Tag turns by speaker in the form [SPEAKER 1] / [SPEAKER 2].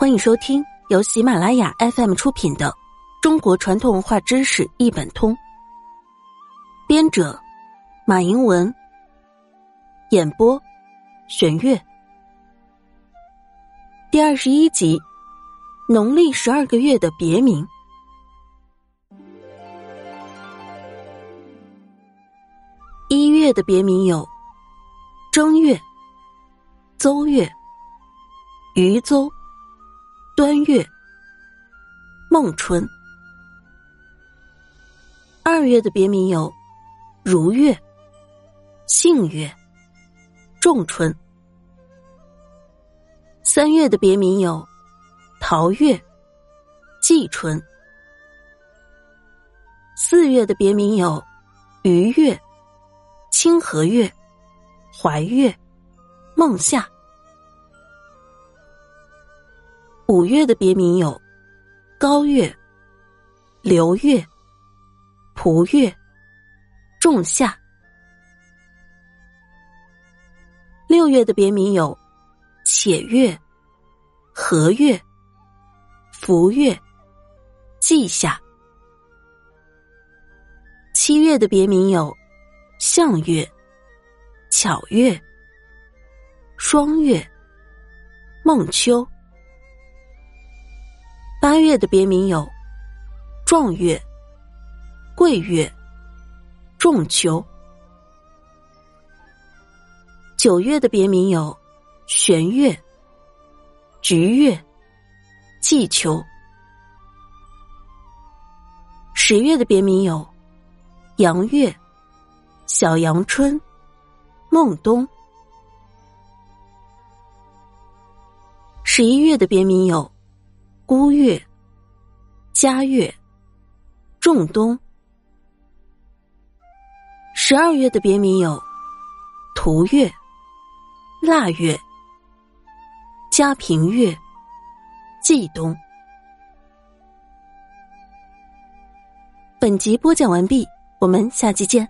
[SPEAKER 1] 欢迎收听由喜马拉雅 FM 出品的《中国传统文化知识一本通》，编者马迎文，演播玄月。第二十一集：农历十二个月的别名。一月的别名有正月、邹月、余邹。端月、孟春。二月的别名有如月、杏月、仲春。三月的别名有桃月、季春。四月的别名有鱼月、清和月、怀月、孟夏。五月的别名有高月、流月、蒲月、仲夏。六月的别名有且月、和月、福月、季夏。七月的别名有相月、巧月、双月、孟秋。月的别名有壮月、桂月、仲秋；九月的别名有玄月、菊月、季秋；十月的别名有阳月、小阳春、孟冬；十一月的别名有。孤月、嘉月、仲冬。十二月的别名有图月、腊月、嘉平月、季冬。本集播讲完毕，我们下期见。